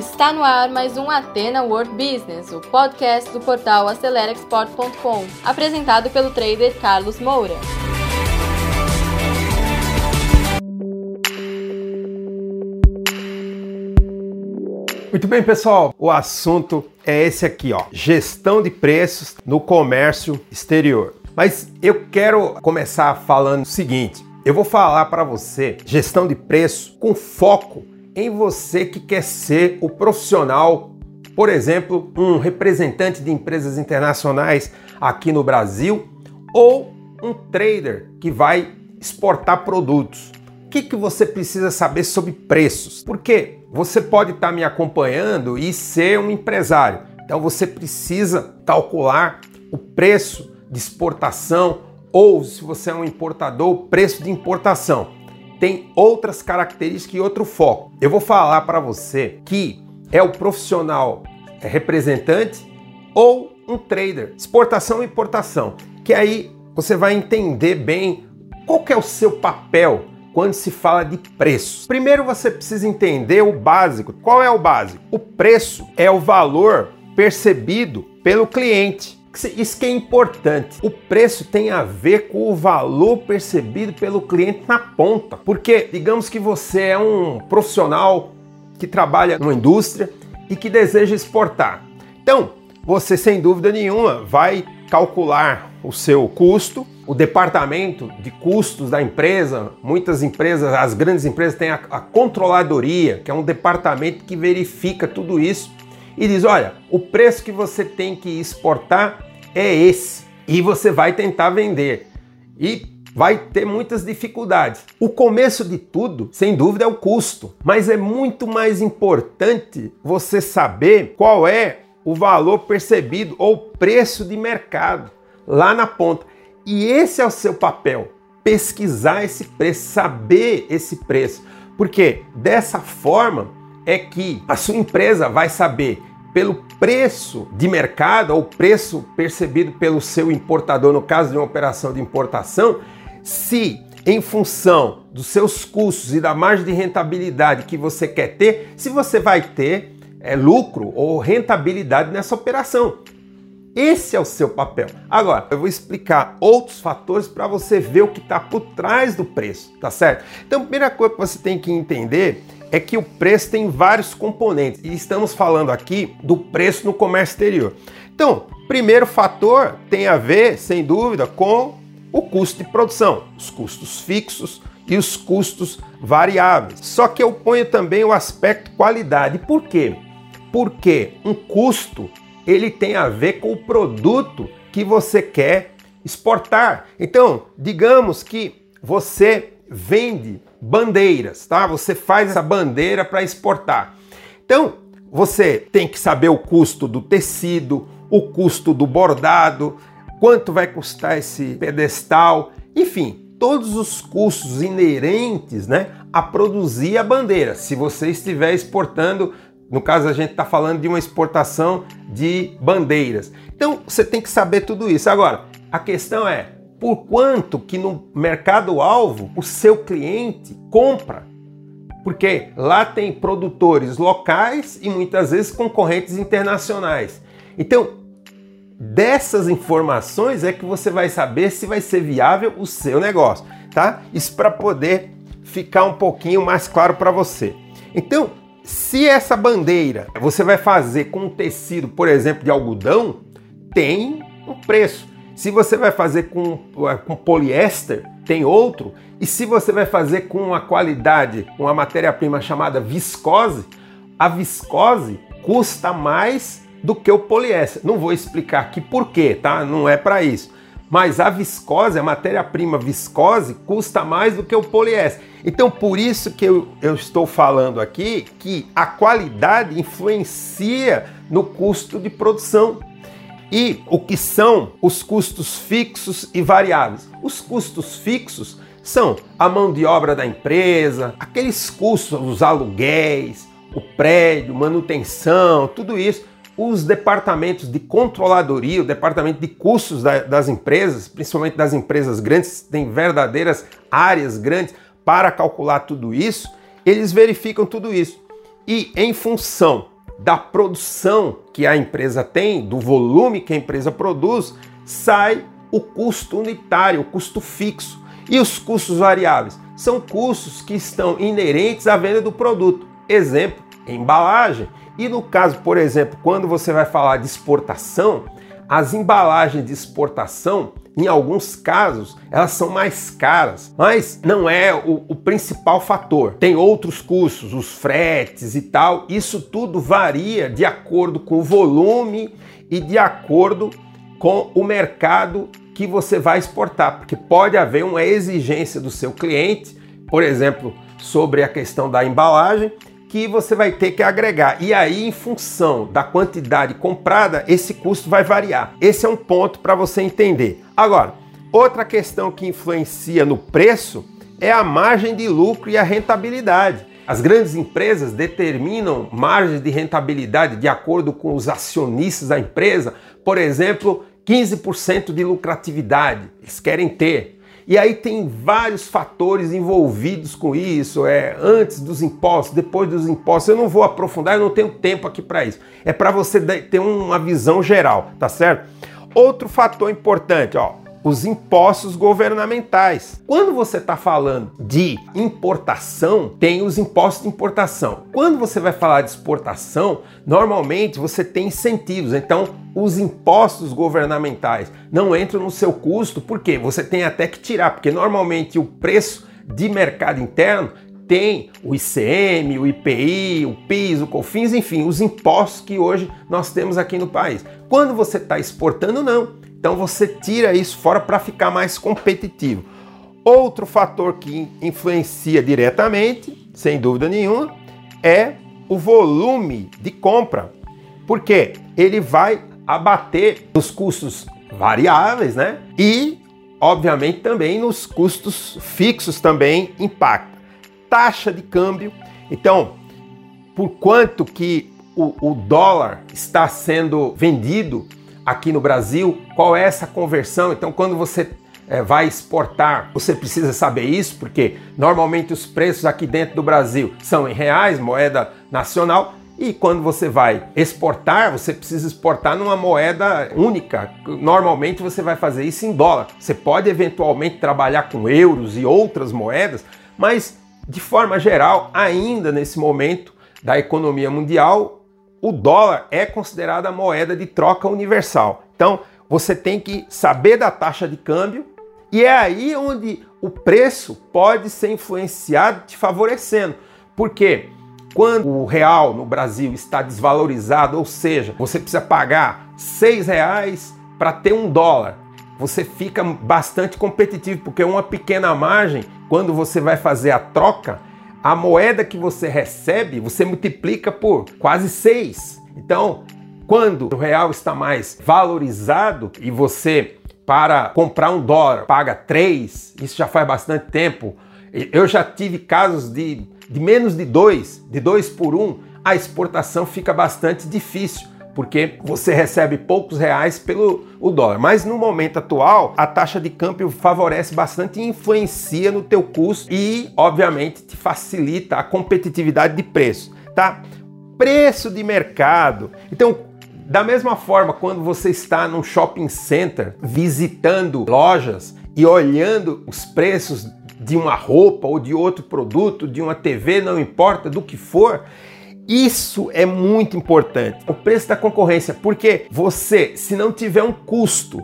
Está no ar mais um Atena World Business, o podcast do portal AceleraExport.com, apresentado pelo trader Carlos Moura. Muito bem, pessoal. O assunto é esse aqui, ó: gestão de preços no comércio exterior. Mas eu quero começar falando o seguinte: eu vou falar para você gestão de preço com foco em você que quer ser o profissional, por exemplo, um representante de empresas internacionais aqui no Brasil ou um trader que vai exportar produtos. O que, que você precisa saber sobre preços? Porque você pode estar tá me acompanhando e ser um empresário. Então você precisa calcular o preço de exportação ou, se você é um importador, o preço de importação tem outras características e outro foco. Eu vou falar para você que é o profissional é representante ou um trader, exportação e importação, que aí você vai entender bem qual que é o seu papel quando se fala de preço. Primeiro você precisa entender o básico. Qual é o básico? O preço é o valor percebido pelo cliente. Isso que é importante. O preço tem a ver com o valor percebido pelo cliente na ponta. Porque, digamos que você é um profissional que trabalha numa indústria e que deseja exportar. Então, você sem dúvida nenhuma vai calcular o seu custo, o departamento de custos da empresa. Muitas empresas, as grandes empresas, têm a, a controladoria, que é um departamento que verifica tudo isso e diz: olha, o preço que você tem que exportar é esse. E você vai tentar vender. E vai ter muitas dificuldades. O começo de tudo, sem dúvida, é o custo, mas é muito mais importante você saber qual é o valor percebido ou preço de mercado lá na ponta. E esse é o seu papel, pesquisar esse preço, saber esse preço, porque dessa forma é que a sua empresa vai saber pelo preço de mercado ou preço percebido pelo seu importador no caso de uma operação de importação, se em função dos seus custos e da margem de rentabilidade que você quer ter, se você vai ter é, lucro ou rentabilidade nessa operação. Esse é o seu papel. Agora, eu vou explicar outros fatores para você ver o que está por trás do preço, tá certo? Então, a primeira coisa que você tem que entender é que o preço tem vários componentes e estamos falando aqui do preço no comércio exterior. Então, primeiro fator tem a ver, sem dúvida, com o custo de produção, os custos fixos e os custos variáveis. Só que eu ponho também o aspecto qualidade. Por quê? Porque um custo ele tem a ver com o produto que você quer exportar. Então, digamos que você vende bandeiras, tá? Você faz essa bandeira para exportar. Então, você tem que saber o custo do tecido, o custo do bordado, quanto vai custar esse pedestal, enfim, todos os custos inerentes, né, a produzir a bandeira. Se você estiver exportando, no caso a gente está falando de uma exportação de bandeiras. Então, você tem que saber tudo isso. Agora, a questão é por quanto que no mercado-alvo o seu cliente compra. Porque lá tem produtores locais e muitas vezes concorrentes internacionais. Então, dessas informações é que você vai saber se vai ser viável o seu negócio, tá? Isso para poder ficar um pouquinho mais claro para você. Então, se essa bandeira você vai fazer com tecido, por exemplo, de algodão, tem um preço. Se você vai fazer com, com poliéster, tem outro. E se você vai fazer com uma qualidade, uma matéria-prima chamada viscose, a viscose custa mais do que o poliéster. Não vou explicar aqui por quê, tá? Não é para isso. Mas a viscose, a matéria-prima viscose, custa mais do que o poliéster. Então, por isso que eu, eu estou falando aqui que a qualidade influencia no custo de produção e o que são os custos fixos e variáveis. Os custos fixos são a mão de obra da empresa, aqueles custos, os aluguéis, o prédio, manutenção, tudo isso. Os departamentos de controladoria, o departamento de custos das empresas, principalmente das empresas grandes, têm verdadeiras áreas grandes para calcular tudo isso, eles verificam tudo isso. E em função da produção que a empresa tem, do volume que a empresa produz, sai o custo unitário, o custo fixo. E os custos variáveis são custos que estão inerentes à venda do produto. Exemplo, embalagem. E no caso, por exemplo, quando você vai falar de exportação, as embalagens de exportação, em alguns casos, elas são mais caras, mas não é o, o, principal fator. Tem outros custos, os fretes e tal. Isso tudo varia de acordo com o volume e de acordo com o mercado que você vai exportar, porque pode haver uma exigência do seu cliente, por exemplo, sobre a questão da embalagem, que você vai ter que agregar. E aí, em função da quantidade comprada, esse custo vai variar. Esse é um ponto para você entender. Agora, outra questão que influencia no preço é a margem de lucro e a rentabilidade. As grandes empresas determinam margens de rentabilidade de acordo com os acionistas da empresa, por exemplo, 15% de lucratividade. Eles querem ter. E aí tem vários fatores envolvidos com isso, é antes dos impostos, depois dos impostos. Eu não vou aprofundar, eu não tenho tempo aqui para isso. É para você ter uma visão geral, tá certo? Outro fator importante, ó, os impostos governamentais. Quando você está falando de importação, tem os impostos de importação. Quando você vai falar de exportação, normalmente você tem incentivos. Então, os impostos governamentais não entram no seu custo, porque você tem até que tirar, porque normalmente o preço de mercado interno tem o ICM, o IPI, o PIS, o COFINS, enfim, os impostos que hoje nós temos aqui no país. Quando você está exportando, não. Então você tira isso fora para ficar mais competitivo. Outro fator que influencia diretamente, sem dúvida nenhuma, é o volume de compra. Porque ele vai abater nos custos variáveis, né? E, obviamente, também nos custos fixos também impacta. Taxa de câmbio. Então, por quanto que o, o dólar está sendo vendido aqui no Brasil, qual é essa conversão. Então, quando você é, vai exportar, você precisa saber isso, porque normalmente os preços aqui dentro do Brasil são em reais, moeda nacional, e quando você vai exportar, você precisa exportar numa moeda única. Normalmente você vai fazer isso em dólar. Você pode eventualmente trabalhar com euros e outras moedas, mas de forma geral, ainda nesse momento da economia mundial, o dólar é considerado a moeda de troca universal. Então, você tem que saber da taxa de câmbio e é aí onde o preço pode ser influenciado te favorecendo. Porque quando o real no Brasil está desvalorizado, ou seja, você precisa pagar seis reais para ter um dólar, você fica bastante competitivo, porque uma pequena margem, quando você vai fazer a troca, a moeda que você recebe, você multiplica por quase seis. Então, quando o real está mais valorizado e você para comprar um dólar paga três, isso já faz bastante tempo. Eu já tive casos de, de menos de dois, de dois por um, a exportação fica bastante difícil porque você recebe poucos reais pelo o dólar. Mas no momento atual, a taxa de câmbio favorece bastante e influencia no teu custo e, obviamente, te facilita a competitividade de preço, tá? Preço de mercado. Então, da mesma forma, quando você está num shopping center visitando lojas e olhando os preços de uma roupa ou de outro produto, de uma TV, não importa do que for, isso é muito importante. O preço da concorrência, porque você, se não tiver um custo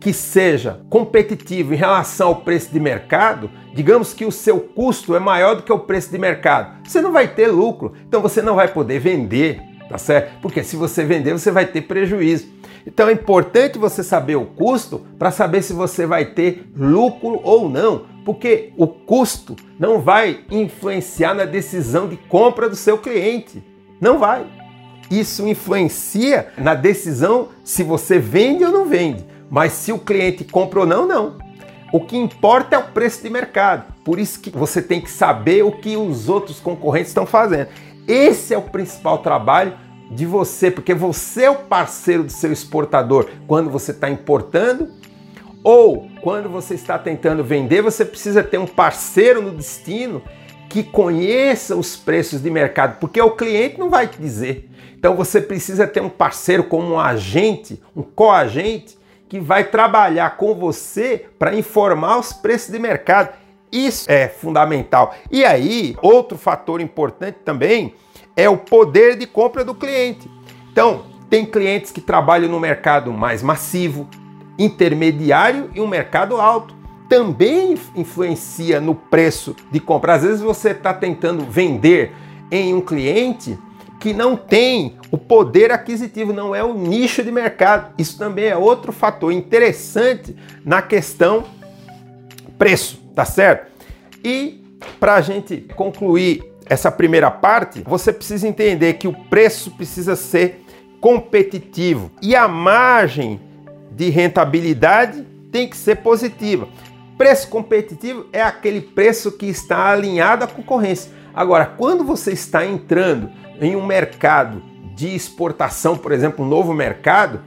que seja competitivo em relação ao preço de mercado, digamos que o seu custo é maior do que o preço de mercado, você não vai ter lucro, então você não vai poder vender, tá certo? Porque se você vender, você vai ter prejuízo. Então é importante você saber o custo para saber se você vai ter lucro ou não, porque o custo não vai influenciar na decisão de compra do seu cliente. Não vai. Isso influencia na decisão se você vende ou não vende. Mas se o cliente compra ou não, não. O que importa é o preço de mercado. Por isso que você tem que saber o que os outros concorrentes estão fazendo. Esse é o principal trabalho de você, porque você é o parceiro do seu exportador quando você está importando ou quando você está tentando vender, você precisa ter um parceiro no destino que conheça os preços de mercado, porque o cliente não vai te dizer. Então você precisa ter um parceiro como um agente, um coagente, que vai trabalhar com você para informar os preços de mercado. Isso é fundamental. E aí, outro fator importante também é o poder de compra do cliente. Então, tem clientes que trabalham no mercado mais massivo, intermediário e um mercado alto. Também influencia no preço de compra. Às vezes você está tentando vender em um cliente que não tem o poder aquisitivo, não é o nicho de mercado. Isso também é outro fator interessante na questão preço, tá certo? E para a gente concluir essa primeira parte, você precisa entender que o preço precisa ser competitivo e a margem de rentabilidade tem que ser positiva. Preço competitivo é aquele preço que está alinhado à concorrência. Agora, quando você está entrando em um mercado de exportação, por exemplo, um novo mercado,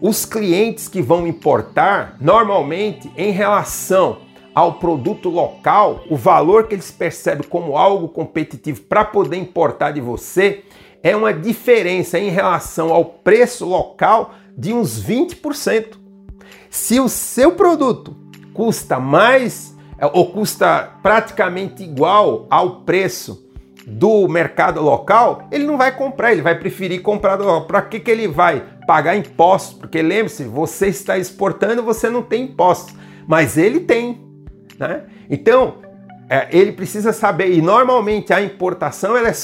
os clientes que vão importar, normalmente em relação ao produto local, o valor que eles percebem como algo competitivo para poder importar de você é uma diferença em relação ao preço local de uns 20%. Se o seu produto custa mais é, ou custa praticamente igual ao preço do mercado local, ele não vai comprar, ele vai preferir comprar do local. Para que, que ele vai pagar impostos? Porque lembre-se, você está exportando, você não tem impostos, mas ele tem. Né? Então, é, ele precisa saber, e normalmente a importação ela é,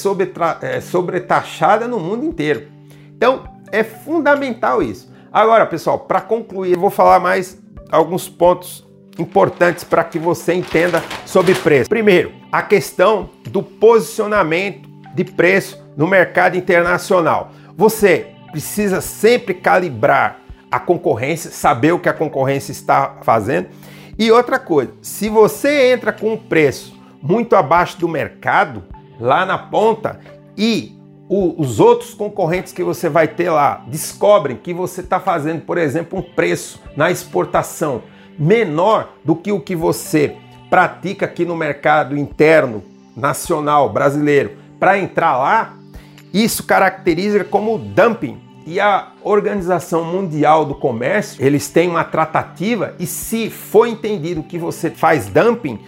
é sobretaxada no mundo inteiro. Então, é fundamental isso. Agora, pessoal, para concluir, eu vou falar mais alguns pontos importantes para que você entenda sobre preço. Primeiro, a questão do posicionamento de preço no mercado internacional. Você precisa sempre calibrar a concorrência, saber o que a concorrência está fazendo e outra coisa, se você entra com um preço muito abaixo do mercado, lá na ponta, e o, os outros concorrentes que você vai ter lá descobrem que você está fazendo, por exemplo, um preço na exportação menor do que o que você pratica aqui no mercado interno nacional brasileiro. Para entrar lá, isso caracteriza como dumping. E a Organização Mundial do Comércio, eles têm uma tratativa e se for entendido que você faz dumping,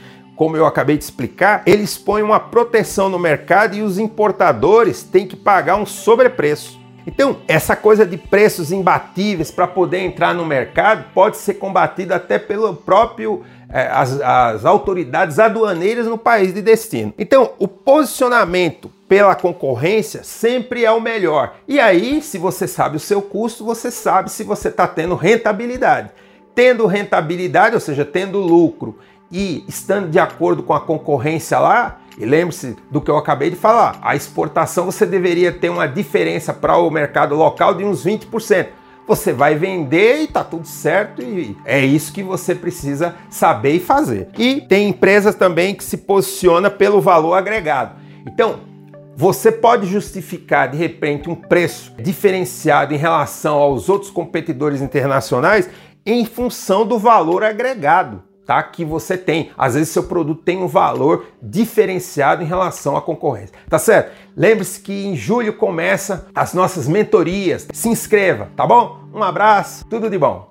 como eu acabei de explicar, eles põem uma proteção no mercado e os importadores têm que pagar um sobrepreço. Então, essa coisa de preços imbatíveis para poder entrar no mercado pode ser combatida até pelo próprio eh, as, as autoridades aduaneiras no país de destino. Então, o posicionamento pela concorrência sempre é o melhor. E aí, se você sabe o seu custo, você sabe se você está tendo rentabilidade. Tendo rentabilidade, ou seja, tendo lucro e estando de acordo com a concorrência lá, e lembre-se do que eu acabei de falar, a exportação você deveria ter uma diferença para o mercado local de uns 20%. Você vai vender e tá tudo certo e é isso que você precisa saber e fazer. E tem empresas também que se posiciona pelo valor agregado. Então, você pode justificar de repente um preço diferenciado em relação aos outros competidores internacionais em função do valor agregado. Tá, que você tem. Às vezes seu produto tem um valor diferenciado em relação à concorrência. Tá certo? Lembre-se que em julho começa as nossas mentorias. Se inscreva, tá bom? Um abraço, tudo de bom.